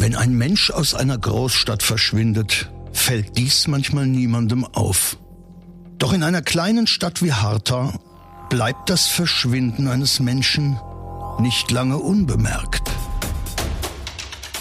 Wenn ein Mensch aus einer Großstadt verschwindet, fällt dies manchmal niemandem auf. Doch in einer kleinen Stadt wie Harta bleibt das Verschwinden eines Menschen nicht lange unbemerkt.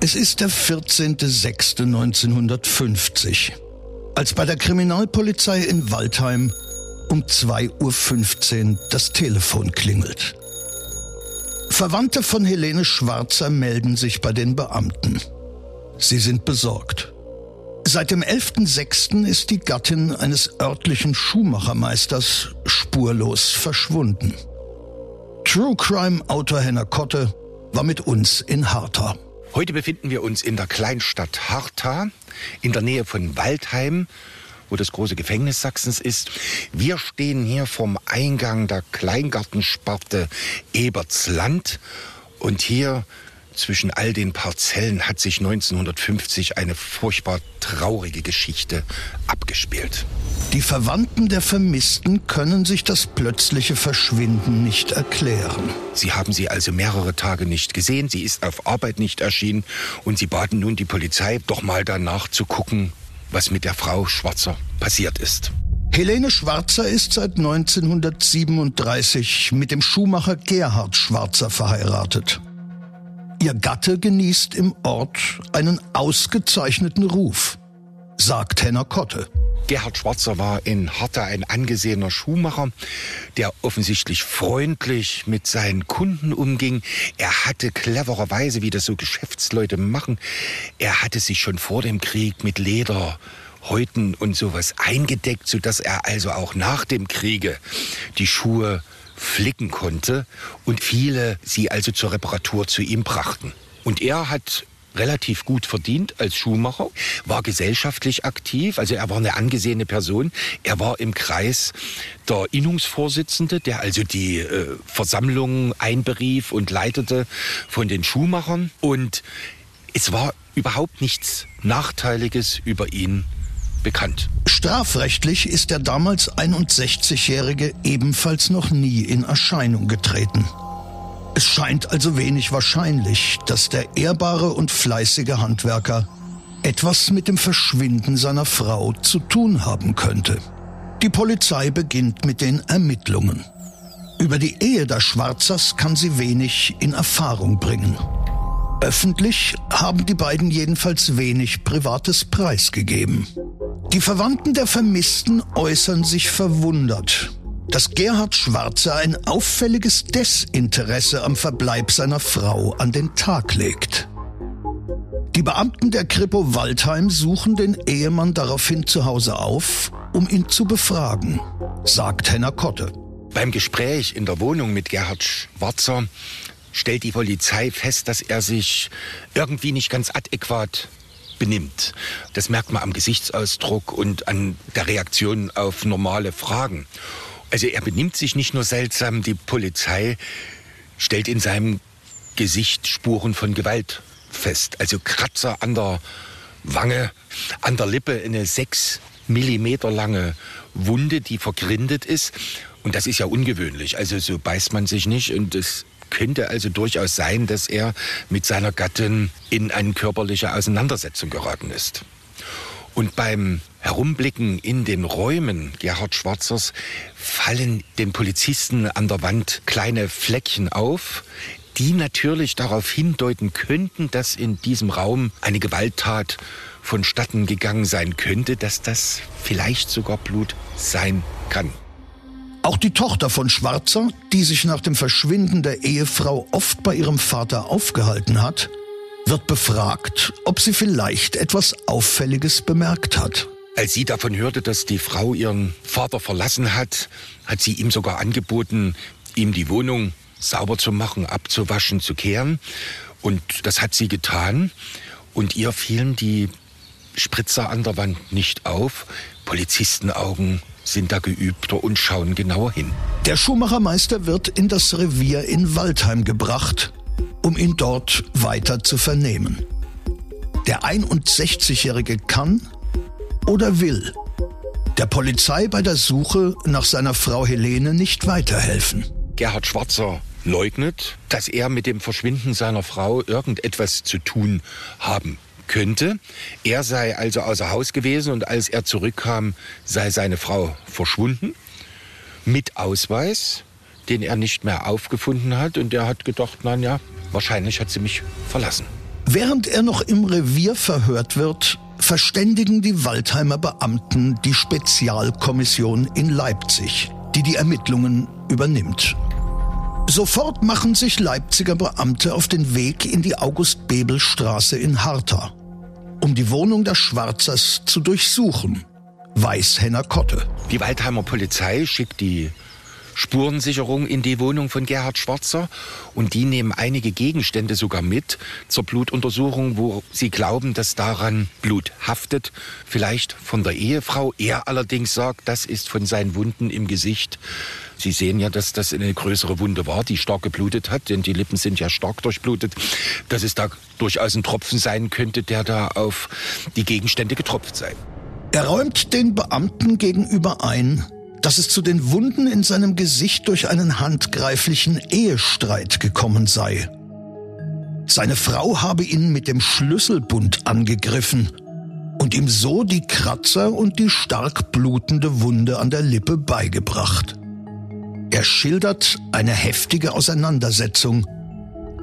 Es ist der 14.06.1950, als bei der Kriminalpolizei in Waldheim um 2.15 Uhr das Telefon klingelt. Verwandte von Helene Schwarzer melden sich bei den Beamten. Sie sind besorgt. Seit dem 11.06. ist die Gattin eines örtlichen Schuhmachermeisters spurlos verschwunden. True Crime Autor Henner Kotte war mit uns in Harta. Heute befinden wir uns in der Kleinstadt Harta, in der Nähe von Waldheim, wo das große Gefängnis Sachsens ist. Wir stehen hier vom Eingang der Kleingartensparte Ebertsland und hier zwischen all den Parzellen hat sich 1950 eine furchtbar traurige Geschichte abgespielt. Die Verwandten der Vermissten können sich das plötzliche Verschwinden nicht erklären. Sie haben sie also mehrere Tage nicht gesehen, sie ist auf Arbeit nicht erschienen und sie baten nun die Polizei, doch mal danach zu gucken, was mit der Frau Schwarzer passiert ist. Helene Schwarzer ist seit 1937 mit dem Schuhmacher Gerhard Schwarzer verheiratet. Ihr Gatte genießt im Ort einen ausgezeichneten Ruf, sagt Henner Kotte. Gerhard Schwarzer war in Harta ein angesehener Schuhmacher, der offensichtlich freundlich mit seinen Kunden umging. Er hatte clevererweise, wie das so Geschäftsleute machen, er hatte sich schon vor dem Krieg mit Leder Häuten und sowas eingedeckt, sodass er also auch nach dem Kriege die Schuhe flicken konnte und viele sie also zur Reparatur zu ihm brachten. Und er hat relativ gut verdient als Schuhmacher, war gesellschaftlich aktiv, also er war eine angesehene Person. Er war im Kreis der Innungsvorsitzende, der also die äh, Versammlung einberief und leitete von den Schuhmachern. Und es war überhaupt nichts Nachteiliges über ihn bekannt. Strafrechtlich ist der damals 61-Jährige ebenfalls noch nie in Erscheinung getreten. Es scheint also wenig wahrscheinlich, dass der ehrbare und fleißige Handwerker etwas mit dem Verschwinden seiner Frau zu tun haben könnte. Die Polizei beginnt mit den Ermittlungen. Über die Ehe der Schwarzers kann sie wenig in Erfahrung bringen. Öffentlich haben die beiden jedenfalls wenig Privates preisgegeben. Die Verwandten der Vermissten äußern sich verwundert, dass Gerhard Schwarzer ein auffälliges Desinteresse am Verbleib seiner Frau an den Tag legt. Die Beamten der Kripo Waldheim suchen den Ehemann daraufhin zu Hause auf, um ihn zu befragen, sagt Henner Kotte. Beim Gespräch in der Wohnung mit Gerhard Schwarzer stellt die Polizei fest, dass er sich irgendwie nicht ganz adäquat benimmt. Das merkt man am Gesichtsausdruck und an der Reaktion auf normale Fragen. Also er benimmt sich nicht nur seltsam, die Polizei stellt in seinem Gesicht Spuren von Gewalt fest. Also Kratzer an der Wange, an der Lippe eine sechs Millimeter lange Wunde, die vergrindet ist. Und das ist ja ungewöhnlich. Also so beißt man sich nicht und es könnte also durchaus sein, dass er mit seiner Gattin in eine körperliche Auseinandersetzung geraten ist. Und beim Herumblicken in den Räumen Gerhard Schwarzers fallen den Polizisten an der Wand kleine Fleckchen auf, die natürlich darauf hindeuten könnten, dass in diesem Raum eine Gewalttat vonstatten gegangen sein könnte, dass das vielleicht sogar Blut sein kann. Auch die Tochter von Schwarzer, die sich nach dem Verschwinden der Ehefrau oft bei ihrem Vater aufgehalten hat, wird befragt, ob sie vielleicht etwas Auffälliges bemerkt hat. Als sie davon hörte, dass die Frau ihren Vater verlassen hat, hat sie ihm sogar angeboten, ihm die Wohnung sauber zu machen, abzuwaschen, zu kehren. Und das hat sie getan. Und ihr fielen die Spritzer an der Wand nicht auf. Polizistenaugen sind da geübter und schauen genauer hin. Der Schuhmachermeister wird in das Revier in Waldheim gebracht, um ihn dort weiter zu vernehmen. Der 61-Jährige kann oder will der Polizei bei der Suche nach seiner Frau Helene nicht weiterhelfen. Gerhard Schwarzer leugnet, dass er mit dem Verschwinden seiner Frau irgendetwas zu tun haben könnte. Er sei also außer Haus gewesen und als er zurückkam, sei seine Frau verschwunden. Mit Ausweis, den er nicht mehr aufgefunden hat. Und er hat gedacht, na ja, wahrscheinlich hat sie mich verlassen. Während er noch im Revier verhört wird, verständigen die Waldheimer Beamten die Spezialkommission in Leipzig, die die Ermittlungen übernimmt. Sofort machen sich Leipziger Beamte auf den Weg in die August-Bebel-Straße in Harta, um die Wohnung der Schwarzers zu durchsuchen, weiß Henner Kotte. Die Waldheimer Polizei schickt die Spurensicherung in die Wohnung von Gerhard Schwarzer und die nehmen einige Gegenstände sogar mit zur Blutuntersuchung, wo sie glauben, dass daran Blut haftet, vielleicht von der Ehefrau. Er allerdings sagt, das ist von seinen Wunden im Gesicht. Sie sehen ja, dass das eine größere Wunde war, die stark geblutet hat, denn die Lippen sind ja stark durchblutet, dass es da durchaus ein Tropfen sein könnte, der da auf die Gegenstände getropft sei. Er räumt den Beamten gegenüber ein, dass es zu den Wunden in seinem Gesicht durch einen handgreiflichen Ehestreit gekommen sei. Seine Frau habe ihn mit dem Schlüsselbund angegriffen und ihm so die Kratzer und die stark blutende Wunde an der Lippe beigebracht. Er schildert eine heftige Auseinandersetzung,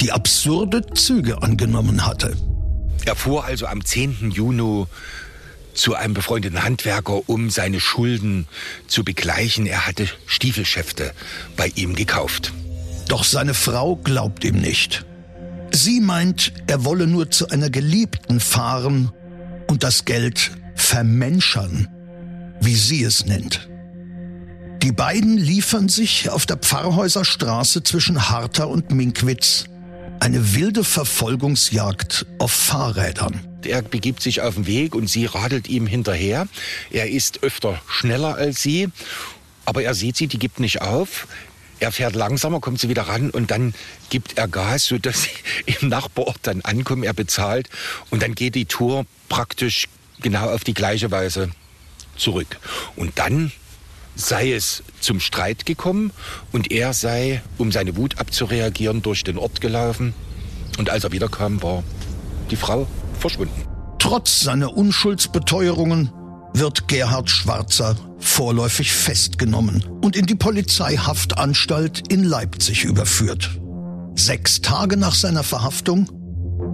die absurde Züge angenommen hatte. Er fuhr also am 10. Juni zu einem befreundeten Handwerker, um seine Schulden zu begleichen. Er hatte Stiefelschäfte bei ihm gekauft. Doch seine Frau glaubt ihm nicht. Sie meint, er wolle nur zu einer Geliebten fahren und das Geld vermenschern, wie sie es nennt. Die beiden liefern sich auf der Pfarrhäuserstraße zwischen Harta und Minkwitz eine wilde Verfolgungsjagd auf Fahrrädern. Er begibt sich auf den Weg und sie radelt ihm hinterher. Er ist öfter schneller als sie, aber er sieht sie, die gibt nicht auf. Er fährt langsamer, kommt sie wieder ran und dann gibt er Gas, sodass sie im Nachbarort dann ankommen. Er bezahlt und dann geht die Tour praktisch genau auf die gleiche Weise zurück. Und dann sei es zum Streit gekommen und er sei, um seine Wut abzureagieren, durch den Ort gelaufen. Und als er wiederkam, war die Frau verschwunden. Trotz seiner Unschuldsbeteuerungen wird Gerhard Schwarzer vorläufig festgenommen und in die Polizeihaftanstalt in Leipzig überführt. Sechs Tage nach seiner Verhaftung,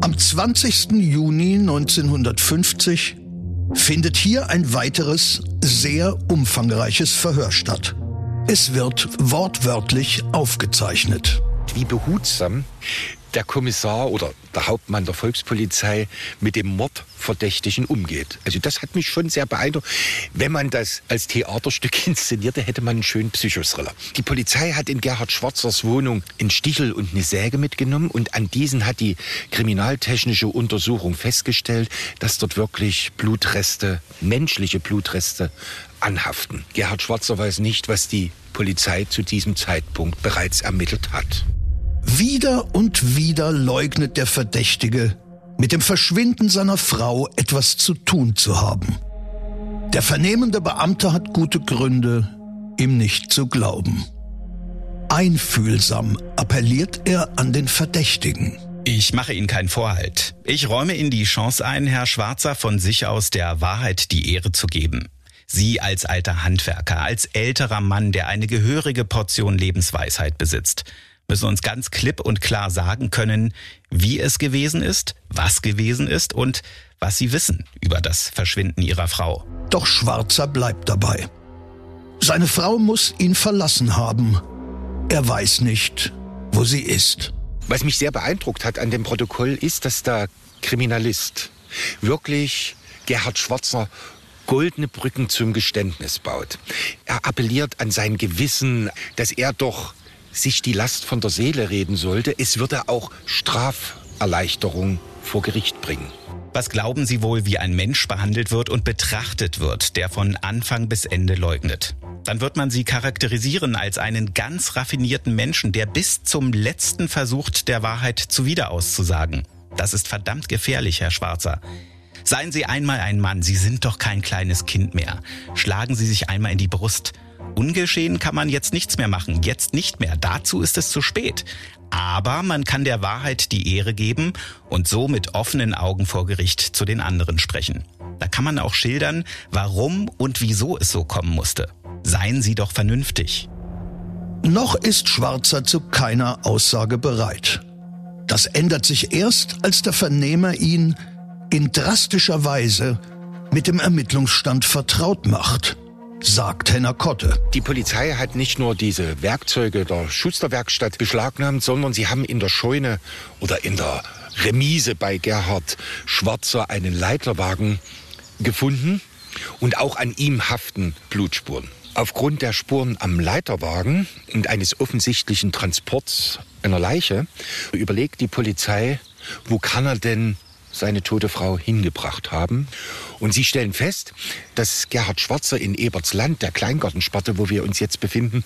am 20. Juni 1950, findet hier ein weiteres, sehr umfangreiches Verhör statt. Es wird wortwörtlich aufgezeichnet. Wie behutsam der Kommissar oder der Hauptmann der Volkspolizei mit dem Mordverdächtigen umgeht. Also das hat mich schon sehr beeindruckt. Wenn man das als Theaterstück inszenierte, hätte man einen schönen Psychothriller. Die Polizei hat in Gerhard Schwarzers Wohnung einen Stichel und eine Säge mitgenommen und an diesen hat die kriminaltechnische Untersuchung festgestellt, dass dort wirklich Blutreste, menschliche Blutreste anhaften. Gerhard Schwarzer weiß nicht, was die Polizei zu diesem Zeitpunkt bereits ermittelt hat. Wieder und wieder leugnet der Verdächtige, mit dem Verschwinden seiner Frau etwas zu tun zu haben. Der vernehmende Beamte hat gute Gründe, ihm nicht zu glauben. Einfühlsam appelliert er an den Verdächtigen. Ich mache Ihnen keinen Vorhalt. Ich räume Ihnen die Chance ein, Herr Schwarzer von sich aus der Wahrheit die Ehre zu geben. Sie als alter Handwerker, als älterer Mann, der eine gehörige Portion Lebensweisheit besitzt, müssen uns ganz klipp und klar sagen können, wie es gewesen ist, was gewesen ist und was sie wissen über das Verschwinden ihrer Frau. Doch Schwarzer bleibt dabei. Seine Frau muss ihn verlassen haben. Er weiß nicht, wo sie ist. Was mich sehr beeindruckt hat an dem Protokoll ist, dass der Kriminalist wirklich Gerhard Schwarzer goldene Brücken zum Geständnis baut. Er appelliert an sein Gewissen, dass er doch sich die Last von der Seele reden sollte. Es würde auch Straferleichterung vor Gericht bringen. Was glauben Sie wohl, wie ein Mensch behandelt wird und betrachtet wird, der von Anfang bis Ende leugnet? Dann wird man sie charakterisieren als einen ganz raffinierten Menschen, der bis zum letzten versucht, der Wahrheit zuwider auszusagen. Das ist verdammt gefährlich, Herr Schwarzer. Seien Sie einmal ein Mann, Sie sind doch kein kleines Kind mehr. Schlagen Sie sich einmal in die Brust. Ungeschehen kann man jetzt nichts mehr machen, jetzt nicht mehr. Dazu ist es zu spät. Aber man kann der Wahrheit die Ehre geben und so mit offenen Augen vor Gericht zu den anderen sprechen. Da kann man auch schildern, warum und wieso es so kommen musste. Seien Sie doch vernünftig. Noch ist Schwarzer zu keiner Aussage bereit. Das ändert sich erst, als der Vernehmer ihn in drastischer Weise mit dem Ermittlungsstand vertraut macht sagt Henner Kotte. Die Polizei hat nicht nur diese Werkzeuge der Schusterwerkstatt beschlagnahmt, sondern sie haben in der Scheune oder in der Remise bei Gerhard Schwarzer einen Leiterwagen gefunden und auch an ihm haften Blutspuren. Aufgrund der Spuren am Leiterwagen und eines offensichtlichen Transports einer Leiche überlegt die Polizei, wo kann er denn seine tote Frau hingebracht haben. Und sie stellen fest, dass Gerhard Schwarzer in Ebertsland, der Kleingartensparte, wo wir uns jetzt befinden,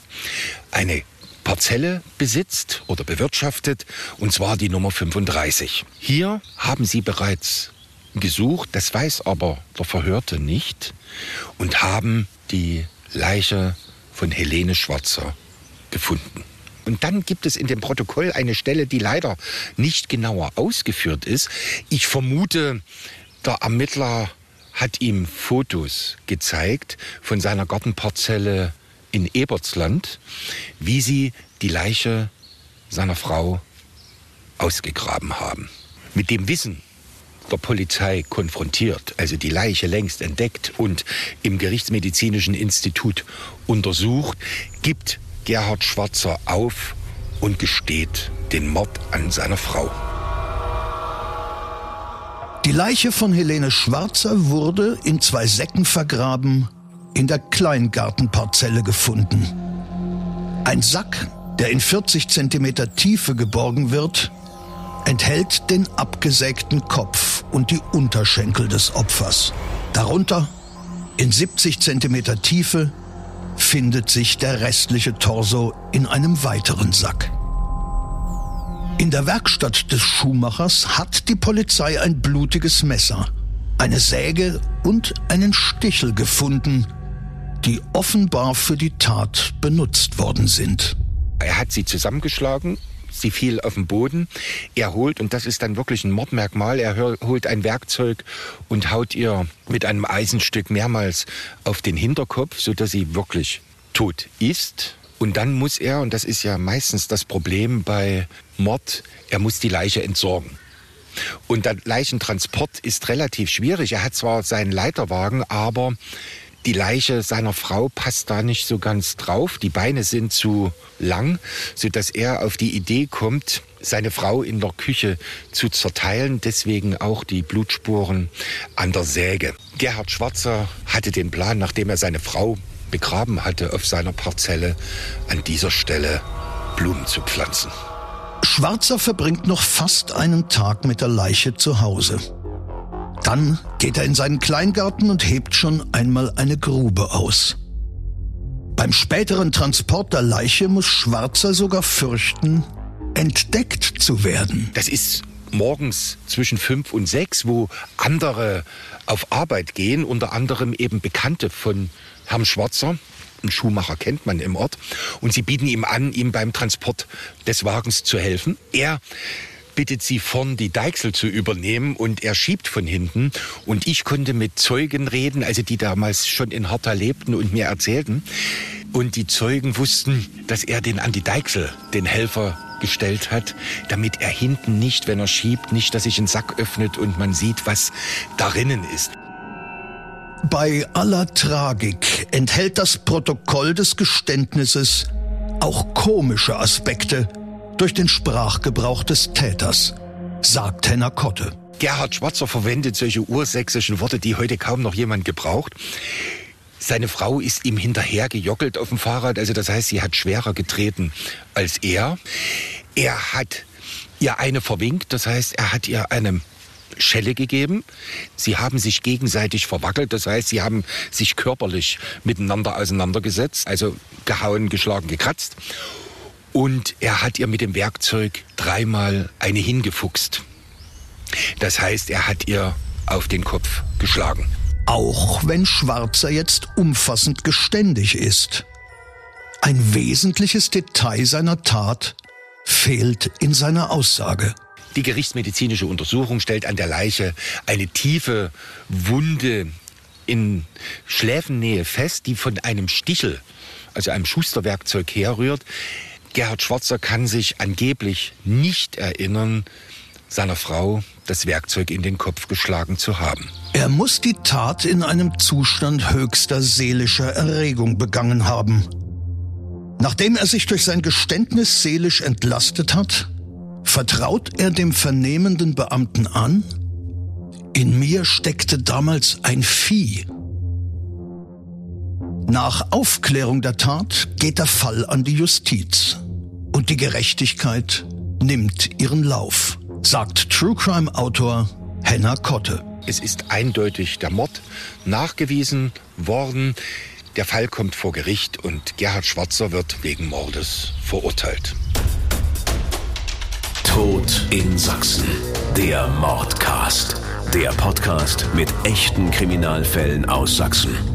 eine Parzelle besitzt oder bewirtschaftet, und zwar die Nummer 35. Hier haben sie bereits gesucht, das weiß aber der Verhörte nicht, und haben die Leiche von Helene Schwarzer gefunden. Und dann gibt es in dem Protokoll eine Stelle, die leider nicht genauer ausgeführt ist. Ich vermute, der Ermittler hat ihm Fotos gezeigt von seiner Gartenparzelle in Ebertsland, wie sie die Leiche seiner Frau ausgegraben haben. Mit dem Wissen der Polizei konfrontiert, also die Leiche längst entdeckt und im Gerichtsmedizinischen Institut untersucht, gibt Gerhard Schwarzer auf und gesteht den Mord an seiner Frau. Die Leiche von Helene Schwarzer wurde in zwei Säcken vergraben in der Kleingartenparzelle gefunden. Ein Sack, der in 40 Zentimeter Tiefe geborgen wird, enthält den abgesägten Kopf und die Unterschenkel des Opfers. Darunter in 70 Zentimeter Tiefe findet sich der restliche Torso in einem weiteren Sack. In der Werkstatt des Schuhmachers hat die Polizei ein blutiges Messer, eine Säge und einen Stichel gefunden, die offenbar für die Tat benutzt worden sind. Er hat sie zusammengeschlagen, sie fiel auf den Boden, er holt, und das ist dann wirklich ein Mordmerkmal, er holt ein Werkzeug und haut ihr mit einem Eisenstück mehrmals auf den Hinterkopf, sodass sie wirklich tot ist. Und dann muss er, und das ist ja meistens das Problem bei Mord, er muss die Leiche entsorgen. Und der Leichentransport ist relativ schwierig. Er hat zwar seinen Leiterwagen, aber die Leiche seiner Frau passt da nicht so ganz drauf. Die Beine sind zu lang, sodass er auf die Idee kommt, seine Frau in der Küche zu zerteilen. Deswegen auch die Blutspuren an der Säge. Gerhard Schwarzer hatte den Plan, nachdem er seine Frau begraben hatte auf seiner Parzelle, an dieser Stelle Blumen zu pflanzen. Schwarzer verbringt noch fast einen Tag mit der Leiche zu Hause. Dann geht er in seinen Kleingarten und hebt schon einmal eine Grube aus. Beim späteren Transport der Leiche muss Schwarzer sogar fürchten, entdeckt zu werden. Das ist morgens zwischen fünf und sechs, wo andere auf Arbeit gehen, unter anderem eben Bekannte von Herrn Schwarzer. Einen Schuhmacher kennt man im Ort. Und sie bieten ihm an, ihm beim Transport des Wagens zu helfen. Er bittet sie vorn die Deichsel zu übernehmen und er schiebt von hinten. Und ich konnte mit Zeugen reden, also die damals schon in Harta lebten und mir erzählten. Und die Zeugen wussten, dass er den an die Deichsel, den Helfer, gestellt hat, damit er hinten nicht, wenn er schiebt, nicht, dass sich ein Sack öffnet und man sieht, was darinnen ist. Bei aller Tragik enthält das Protokoll des Geständnisses auch komische Aspekte durch den Sprachgebrauch des Täters, sagt Henner Kotte. Gerhard Schwarzer verwendet solche ursächsischen Worte, die heute kaum noch jemand gebraucht. Seine Frau ist ihm hinterher gejockelt auf dem Fahrrad, also das heißt, sie hat schwerer getreten als er. Er hat ihr eine verwinkt, das heißt, er hat ihr eine Schelle gegeben. Sie haben sich gegenseitig verwackelt, das heißt, sie haben sich körperlich miteinander auseinandergesetzt, also gehauen, geschlagen, gekratzt. Und er hat ihr mit dem Werkzeug dreimal eine hingefuchst. Das heißt, er hat ihr auf den Kopf geschlagen. Auch wenn Schwarzer jetzt umfassend geständig ist. Ein wesentliches Detail seiner Tat fehlt in seiner Aussage. Die gerichtsmedizinische Untersuchung stellt an der Leiche eine tiefe Wunde in Schläfennähe fest, die von einem Stichel, also einem Schusterwerkzeug herrührt. Gerhard Schwarzer kann sich angeblich nicht erinnern, seiner Frau das Werkzeug in den Kopf geschlagen zu haben. Er muss die Tat in einem Zustand höchster seelischer Erregung begangen haben. Nachdem er sich durch sein Geständnis seelisch entlastet hat, vertraut er dem vernehmenden Beamten an, in mir steckte damals ein Vieh. Nach Aufklärung der Tat geht der Fall an die Justiz und die Gerechtigkeit nimmt ihren Lauf, sagt True Crime Autor Henna Kotte. Es ist eindeutig der Mord nachgewiesen worden. Der Fall kommt vor Gericht und Gerhard Schwarzer wird wegen Mordes verurteilt. Tod in Sachsen. Der Mordcast. Der Podcast mit echten Kriminalfällen aus Sachsen.